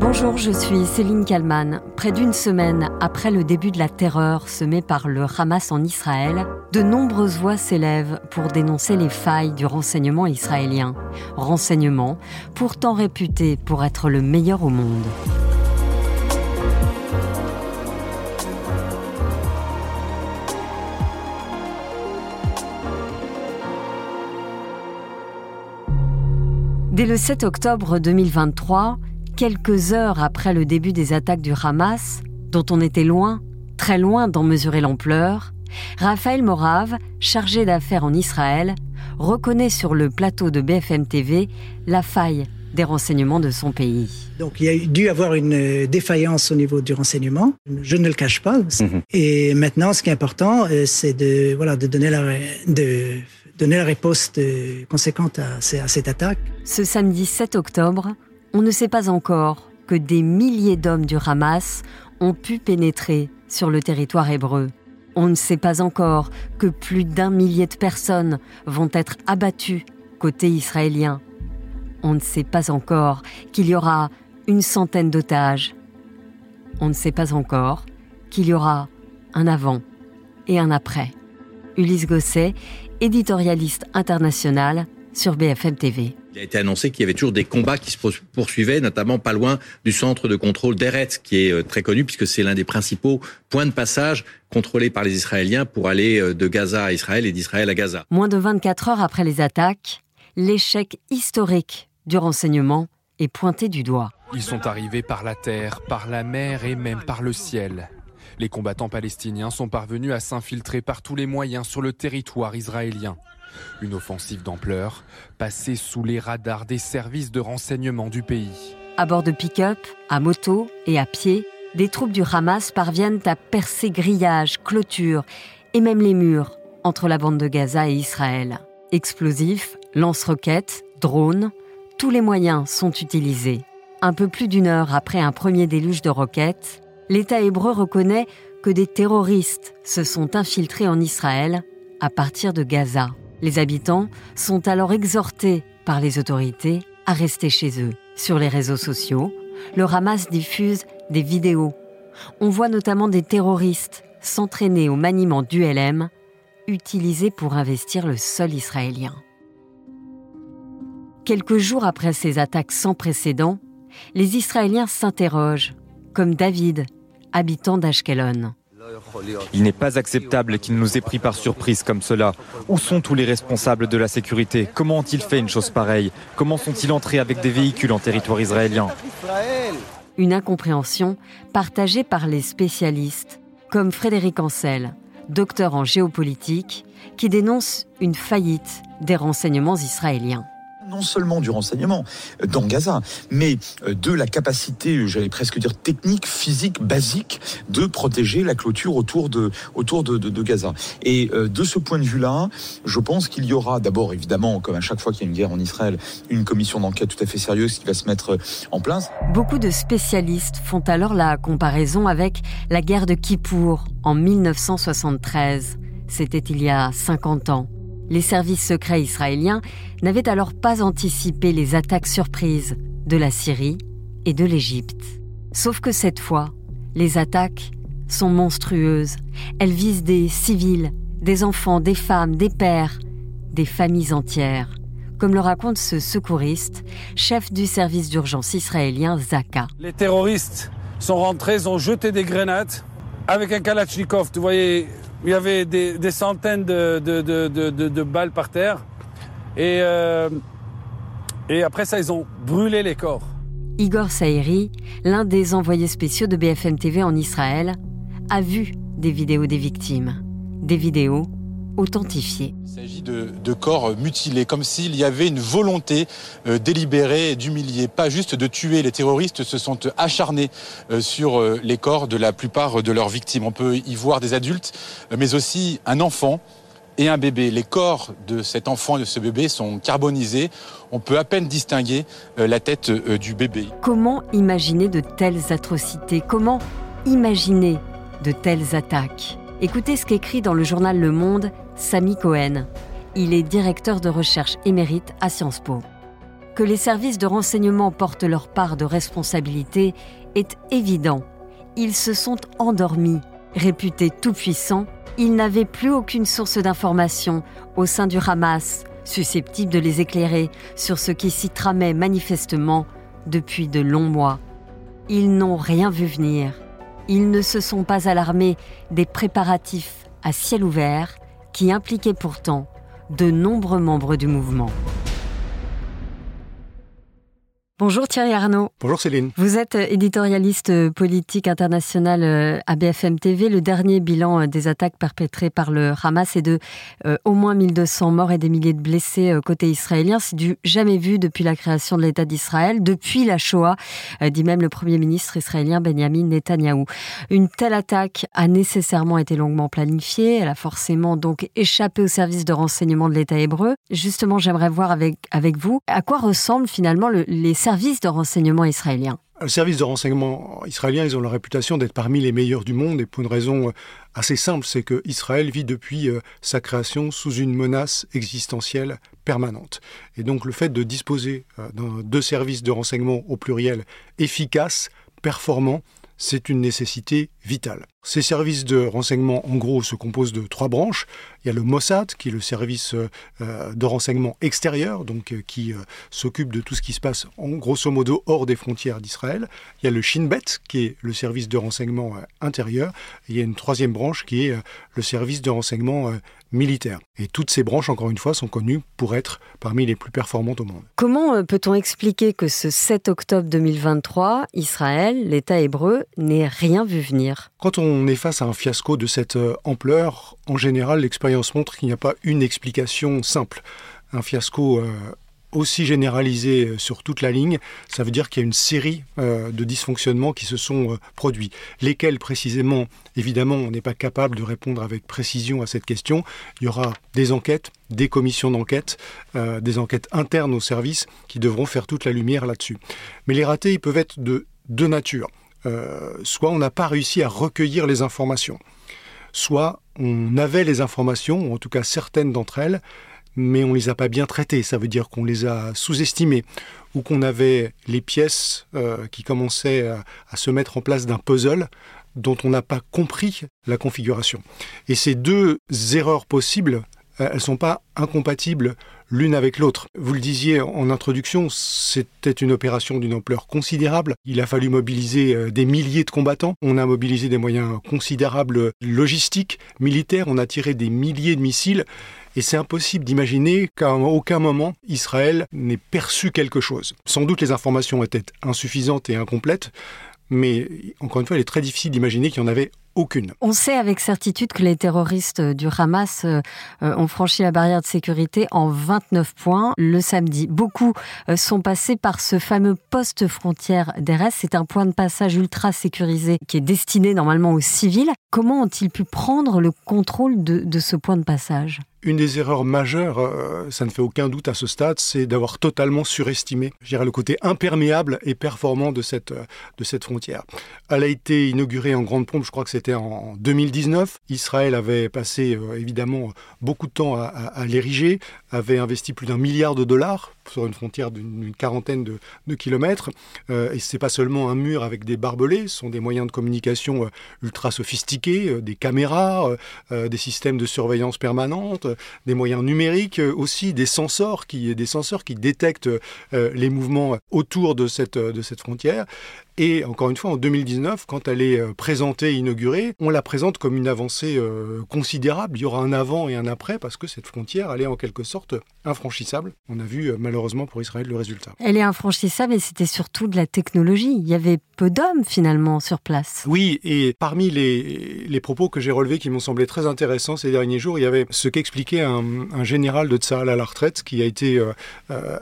Bonjour, je suis Céline Kalman. Près d'une semaine après le début de la terreur semée par le Hamas en Israël, de nombreuses voix s'élèvent pour dénoncer les failles du renseignement israélien. Renseignement pourtant réputé pour être le meilleur au monde. Dès le 7 octobre 2023, quelques heures après le début des attaques du Hamas, dont on était loin, très loin d'en mesurer l'ampleur, Raphaël Morave, chargé d'affaires en Israël, reconnaît sur le plateau de BFM TV la faille des renseignements de son pays. Donc il y a dû avoir une défaillance au niveau du renseignement, je ne le cache pas. Mhm. Et maintenant, ce qui est important, euh, c'est de, voilà, de donner la, de donner la réponse conséquente à, à cette attaque. Ce samedi 7 octobre, on ne sait pas encore que des milliers d'hommes du Hamas ont pu pénétrer sur le territoire hébreu. On ne sait pas encore que plus d'un millier de personnes vont être abattues côté israélien. On ne sait pas encore qu'il y aura une centaine d'otages. On ne sait pas encore qu'il y aura un avant et un après. Ulysse Gosset, éditorialiste international sur BFM TV. Il a été annoncé qu'il y avait toujours des combats qui se poursuivaient, notamment pas loin du centre de contrôle d'Eretz, qui est euh, très connu puisque c'est l'un des principaux points de passage contrôlés par les Israéliens pour aller euh, de Gaza à Israël et d'Israël à Gaza. Moins de 24 heures après les attaques, l'échec historique du renseignement est pointé du doigt. Ils sont arrivés par la terre, par la mer et même par le ciel. Les combattants palestiniens sont parvenus à s'infiltrer par tous les moyens sur le territoire israélien. Une offensive d'ampleur, passée sous les radars des services de renseignement du pays. À bord de pick-up, à moto et à pied, des troupes du Hamas parviennent à percer grillages, clôtures et même les murs entre la bande de Gaza et Israël. Explosifs, lance-roquettes, drones, tous les moyens sont utilisés. Un peu plus d'une heure après un premier déluge de roquettes, l'État hébreu reconnaît que des terroristes se sont infiltrés en Israël à partir de Gaza. Les habitants sont alors exhortés par les autorités à rester chez eux. Sur les réseaux sociaux, le Hamas diffuse des vidéos. On voit notamment des terroristes s'entraîner au maniement du LM, utilisé pour investir le sol israélien. Quelques jours après ces attaques sans précédent, les Israéliens s'interrogent, comme David, habitant d'Ashkelon. Il n'est pas acceptable qu'il nous ait pris par surprise comme cela. Où sont tous les responsables de la sécurité? Comment ont-ils fait une chose pareille? Comment sont-ils entrés avec des véhicules en territoire israélien? Une incompréhension partagée par les spécialistes, comme Frédéric Ancel, docteur en géopolitique, qui dénonce une faillite des renseignements israéliens non seulement du renseignement euh, dans Gaza, mais euh, de la capacité, j'allais presque dire technique, physique, basique, de protéger la clôture autour de, autour de, Gaza. Et euh, de ce point de vue-là, je pense qu'il y aura d'abord, évidemment, comme à chaque fois qu'il y a une guerre en Israël, une commission d'enquête tout à fait sérieuse qui va se mettre en place. Beaucoup de spécialistes font alors la comparaison avec la guerre de Kippour en 1973. C'était il y a 50 ans. Les services secrets israéliens n'avaient alors pas anticipé les attaques surprises de la Syrie et de l'Égypte. Sauf que cette fois, les attaques sont monstrueuses. Elles visent des civils, des enfants, des femmes, des pères, des familles entières, comme le raconte ce secouriste, chef du service d'urgence israélien Zaka. Les terroristes sont rentrés, ont jeté des grenades avec un Kalachnikov. Vous voyez, il y avait des, centaines de, balles par terre. Et, euh, et après ça, ils ont brûlé les corps. Igor Saïri, l'un des envoyés spéciaux de BFM TV en Israël, a vu des vidéos des victimes. Des vidéos Il s'agit de, corps mutilés, comme s'il y avait une volonté euh, délibérée d'humilier, pas juste de tuer. Les terroristes se sont acharnés euh, sur euh, les corps de la plupart de leurs victimes. On peut y voir des adultes, mais aussi un enfant et un bébé. Les corps de cet enfant et de ce bébé sont carbonisés. On peut à peine distinguer la tête du bébé. Comment imaginer de telles atrocités? Comment imaginer de telles attaques? Écoutez ce qu'écrit dans le journal Le Monde Sami Cohen. Il est directeur de recherche émérite à Sciences Po. que les services de renseignement portent leur part de responsabilité est évident. Ils se sont endormis. Réputés tout-puissants, ils n'avaient plus aucune source d'information au sein du Hamas susceptible de les éclairer sur ce qui s'y tramait manifestement depuis de longs mois. Ils n'ont rien vu venir. Ils ne se sont pas alarmés des préparatifs à ciel ouvert qui impliquaient pourtant de nombreux membres du mouvement. Bonjour Thierry Arnaud. Bonjour Céline. Vous êtes éditorialiste politique international euh, à BFM TV. Le dernier bilan euh, des attaques perpétrées par le Hamas est de euh, au moins 1200 morts et des milliers de blessés côté israélien. C'est du jamais vu depuis la création de l'État d'Israël, depuis la Shoah, dit même le Premier ministre israélien Benjamin Netanyahou. Une telle attaque a nécessairement été longuement planifiée. Elle a forcément donc échappé au service de renseignement de l'État hébreu. Justement, j'aimerais voir avec, avec vous à quoi ressemblent finalement le, les service de renseignement israélien le service de renseignement israélien, ils ont la réputation d'être parmi les meilleurs du monde et pour une raison euh, assez simple, c'est que Israël vit depuis euh, sa création sous une menace existentielle permanente. Et donc le fait de disposer euh, de services de renseignement au pluriel efficaces, performants, c'est une nécessité vitale. Ces services de renseignement, en gros, se composent de trois branches. Il y a le Mossad, qui est le service euh, de renseignement extérieur, donc euh, qui euh, s'occupe de tout ce qui se passe, en grosso modo, hors des frontières d'Israël. Il y a le Shin Bet, qui est le service de renseignement intérieur. Et il y a une troisième branche qui est le service de renseignement militaire. Et toutes ces branches, encore une fois, sont connues pour être parmi les plus performantes au monde. Comment peut-on expliquer que ce 7 octobre 2023, Israël, l'État hébreu, n'ait rien vu venir? Quand on est face à un fiasco de cette ampleur, en général, l'expérience montre qu'il n'y a pas une explication simple. Un fiasco aussi généralisé euh, sur toute la ligne, ça veut dire qu'il y a une série euh, de dysfonctionnements qui se sont euh, produits. Lesquels précisément, évidemment, on n'est pas capable de répondre avec précision à cette question. Il y aura des enquêtes, des commissions d'enquête, des enquêtes internes au service qui devront faire toute la lumière là-dessus. Mais les ratés, ils peuvent être de deux natures. Soit on n'a pas réussi à recueillir les informations, soit on avait les informations, ou en tout cas certaines d'entre elles, mais on les a pas bien traités. Ça veut dire qu'on les a sous-estimés ou qu'on avait les pièces euh, qui commençaient à, se mettre en place d'un puzzle dont on n'a pas compris la configuration. Et ces deux erreurs possibles, euh, elles ne sont pas incompatibles l'une avec l'autre. Vous le disiez en introduction, c'était une opération d'une ampleur considérable. Il a fallu mobiliser euh, des milliers de combattants. On a mobilisé des moyens considérables logistiques, militaires. On a tiré des milliers de missiles. Et c'est impossible d'imaginer qu'à aucun moment Israël n'ait perçu quelque chose. Sans doute les informations étaient insuffisantes et incomplètes, mais encore une fois, il est très difficile d'imaginer qu'il y en avait On sait avec certitude que les terroristes du Hamas euh, euh, ont franchi la barrière de sécurité en 29 points le samedi. Beaucoup euh, sont passés par ce fameux poste frontière d'Erez. C'est un point de passage ultra sécurisé qui est destiné normalement aux civils. Comment ont-ils pu prendre le contrôle de ce point de passage? Une des erreurs majeures, euh, ça ne fait aucun doute à ce stade, c'est d'avoir totalement surestimé je le côté imperméable et performant de cette, euh, de cette frontière. Elle a été inaugurée en grande pompe, je crois que c'était en 2019. Israël avait passé euh, évidemment beaucoup de temps à, l'ériger, avait investi plus d'un milliard de dollars sur une frontière d'une quarantaine de, kilomètres. et ce n'est pas seulement un mur avec des barbelés, ce sont des moyens de communication ultra sophistiqués, des caméras, des systèmes de surveillance permanente, des moyens numériques euh, aussi, des sensors qui, des qui détectent euh, les mouvements autour de cette, de cette frontière. Et encore une fois, en 2019, quand elle est euh, présentée, inaugurée, on la présente comme une avancée euh, considérable. Il y aura un avant et un après parce que cette frontière, elle est en quelque sorte infranchissable. On a vu euh, malheureusement pour Israël le résultat. Elle est infranchissable et c'était surtout de la technologie. Il y avait peu d'hommes finalement sur place. Oui, et parmi les, les propos que j'ai relevés qui m'ont semblé très intéressants ces derniers jours, il y avait ce qu'expliquait un, un, général de Tsahal à la retraite qui a été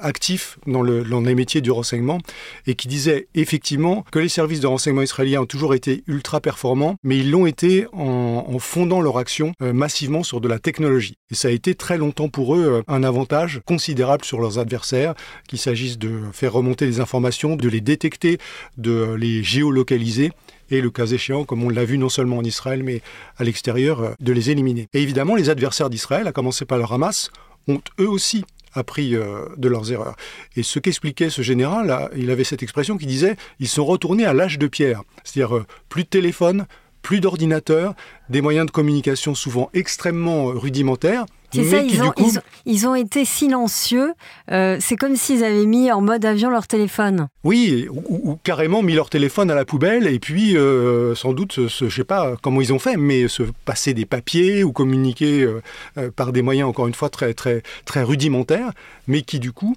actif dans, le, dans les métiers du renseignement et qui disait effectivement que les services de renseignement israéliens ont toujours été ultra performants, mais ils l'ont été en, fondant leur action euh, massivement sur de la technologie. Et ça a été très longtemps pour eux euh, un avantage considérable sur leurs adversaires, qu'il s'agisse de faire remonter les informations, de les détecter, de les géolocaliser et le cas échéant, comme on l'a vu non seulement en Israël, mais à l'extérieur, euh, de les éliminer. Et évidemment, les adversaires d'Israël, à commencer par le Hamas, ont eux aussi appris de leurs erreurs. Et ce qu'expliquait ce général, il avait cette expression qui disait ils sont retournés à l'âge de pierre, c'est-à-dire plus de téléphone, plus d'ordinateurs, des moyens de communication souvent extrêmement rudimentaires. C'est ça, ils ont, ils, ont, été silencieux. Euh, c'est comme s'ils avaient mis en mode avion leur téléphone. Oui, ou, carrément mis leur téléphone à la poubelle et puis euh, sans doute, je ne sais pas comment ils ont fait, mais se passer des papiers ou communiquer euh, par des moyens encore une fois très très très rudimentaires, mais qui du coup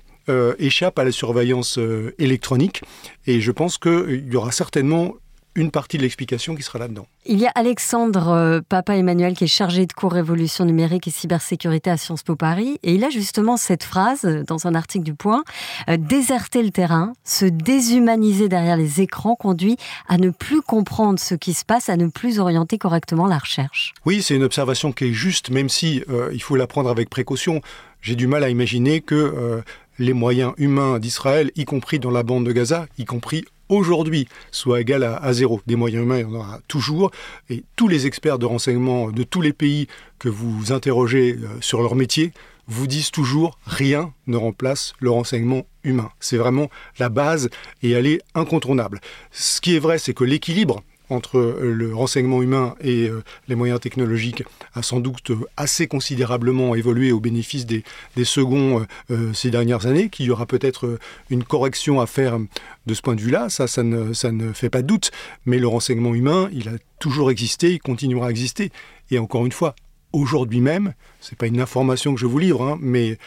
échappent à la surveillance électronique. Et je pense qu'il y aura certainement une partie de l'explication qui sera là-dedans. Il y a Alexandre euh, Papa Emmanuel qui est chargé de cours révolution numérique et cybersécurité à Sciences Po Paris et il a justement cette phrase euh, dans un article du Point euh, déserter le terrain, se déshumaniser derrière les écrans conduit à ne plus comprendre ce qui se passe, à ne plus orienter correctement la recherche. Oui, c'est une observation qui est juste même si il faut la prendre avec précaution. J'ai du mal à imaginer que les moyens humains d'Israël, y compris dans la bande de Gaza, y compris aujourd'hui soit égal à, zéro. Des moyens humains, il y en aura toujours. Et tous les experts de renseignement de tous les pays que vous interrogez euh, sur leur métier vous disent toujours rien ne remplace le renseignement humain. C'est vraiment la base et elle est incontournable. Ce qui est vrai, c'est que l'équilibre entre euh, le renseignement humain et euh, les moyens technologiques a sans doute assez considérablement évolué au bénéfice des, seconds euh, ces dernières années, qu'il y aura peut-être une correction à faire de ce point de vue-là, ça, ça ne, fait pas doute, mais le renseignement humain, il a toujours existé, il continuera à exister. Et encore une fois, aujourd'hui même, c'est pas une information que je vous livre, hein, mais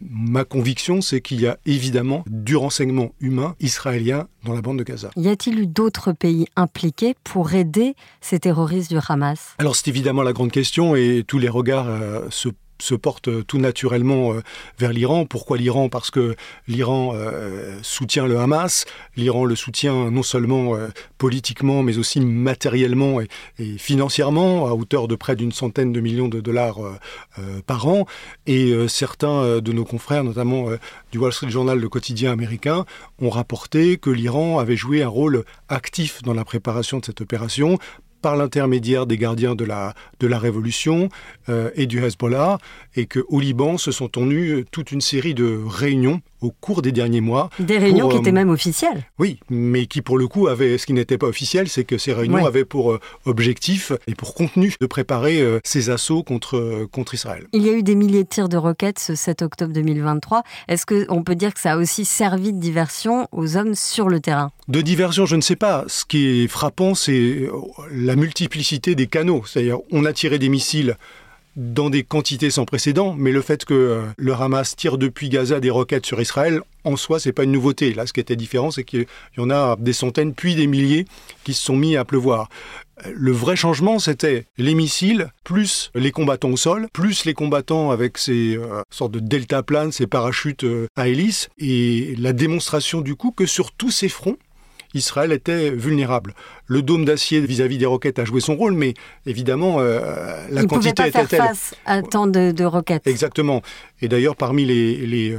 ma conviction, c'est qu'il y a évidemment du renseignement humain israélien dans la bande de Gaza. Y a-t-il eu d'autres pays impliqués pour aider ces terroristes du Hamas? Alors c'est évidemment la grande question et tous les regards euh, se se porte tout naturellement euh, vers l'Iran. Pourquoi l'Iran? Parce que l'Iran euh, soutient le Hamas, l'Iran le soutient non seulement euh, politiquement, mais aussi matériellement et, financièrement, à hauteur de près d'une centaine de millions de dollars par an. Et certains de nos confrères, notamment du Wall Street Journal, le quotidien américain, ont rapporté que l'Iran avait joué un rôle actif dans la préparation de cette opération par l'intermédiaire des gardiens de la, de la révolution euh, et du Hezbollah, et qu'au Liban se sont tenues toute une série de réunions au cours des derniers mois. Des réunions qui étaient euh, même officielles. Oui, mais qui pour le coup avaient, ce qui n'était pas officiel, c'est que ces réunions avaient pour euh, objectif et pour contenu de préparer ces assauts contre, contre Israël. Il y a eu des milliers de tirs de roquettes ce 7 octobre 2023. Est-ce qu'on peut dire que ça a aussi servi de diversion aux hommes sur le terrain? De diversion, je ne sais pas. Ce qui est frappant, c'est la multiplicité des canaux. C'est-à-dire, on a tiré des missiles dans des quantités sans précédent, mais le fait que euh, le Hamas tire depuis Gaza des roquettes sur Israël, en soi, c'est pas une nouveauté. Là, ce qui était différent, c'est qu'il y en a des centaines, puis des milliers qui se sont mis à pleuvoir. Le vrai changement, c'était les missiles, plus les combattants au sol, plus les combattants avec ces euh, sortes de deltaplanes, ces parachutes euh, à hélice, et la démonstration du coup que sur tous ces fronts, Israël était vulnérable. Le dôme d'acier vis-à-vis des roquettes a joué son rôle, mais évidemment, euh, la quantité était telle. faire face à tant de, roquettes. Exactement. Et d'ailleurs, parmi les, euh,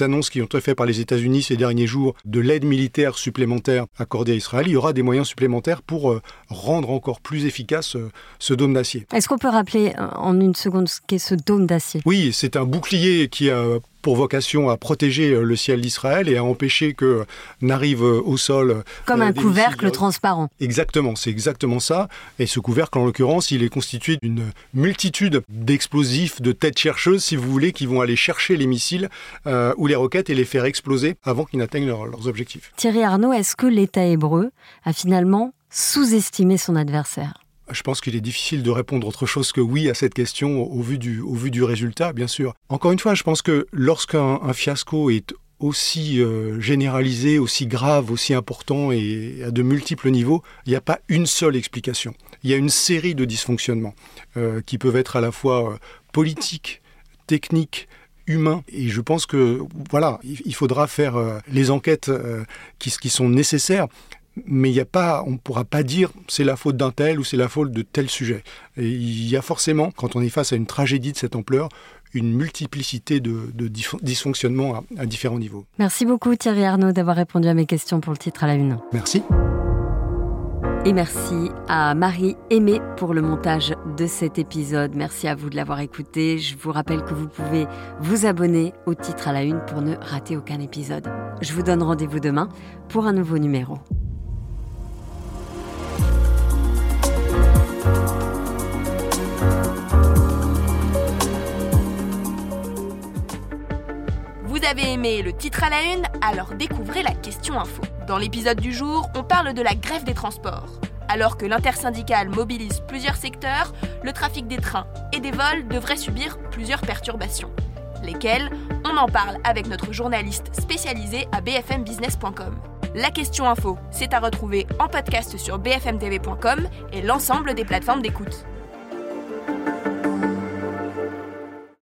annonces qui ont été faites par les États-Unis ces derniers jours de l'aide militaire supplémentaire accordée à Israël, il y aura des moyens supplémentaires pour euh, rendre encore plus efficace ce dôme d'acier. Est-ce qu'on peut rappeler en une seconde ce qu'est ce dôme d'acier? Oui, c'est un bouclier qui a pour vocation à protéger le ciel d'Israël et à empêcher que n'arrive au sol. Comme un couvercle transparent. Exactement, c'est exactement ça. Et ce couvercle, en l'occurrence, il est constitué d'une multitude d'explosifs, de têtes chercheuses, si vous voulez, qui vont aller chercher les missiles euh, ou les roquettes et les faire exploser avant qu'ils n'atteignent leurs objectifs. Thierry Arnaud, est-ce que l'État hébreu a finalement sous-estimé son adversaire? Je pense qu'il est difficile de répondre autre chose que oui à cette question au vu du, au vu du résultat, bien sûr. Encore une fois, je pense que lorsqu'un fiasco est aussi euh, généralisé, aussi grave, aussi important et à de multiples niveaux, il n'y a pas une seule explication. Il y a une série de dysfonctionnements euh, qui peuvent être à la fois euh, politiques, techniques, humains. Et je pense que voilà, il, faudra faire les enquêtes qui, qui, sont nécessaires. Mais il y a pas, on ne pourra pas dire c'est la faute d'un tel ou c'est la faute de tel sujet. Et il y a forcément, quand on est face à une tragédie de cette ampleur, une multiplicité de, dysfonctionnements à, différents niveaux. Merci beaucoup Thierry Arnaud d'avoir répondu à mes questions pour le titre à la une. Merci. Et merci à Marie Aimée pour le montage de cet épisode. Merci à vous de l'avoir écouté. Je vous rappelle que vous pouvez vous abonner au titre à la une pour ne rater aucun épisode. Je vous donne rendez-vous demain pour un nouveau numéro. Vous avez aimé le titre à la une Alors découvrez la question info. Dans l'épisode du jour, on parle de la grève des transports. Alors que l'intersyndicale mobilise plusieurs secteurs, le trafic des trains et des vols devrait subir plusieurs perturbations. Lesquelles? On en parle avec notre journaliste spécialisé à bfmbusiness.com. La question info, c'est à retrouver en podcast sur bfmtv.com et l'ensemble des plateformes d'écoute.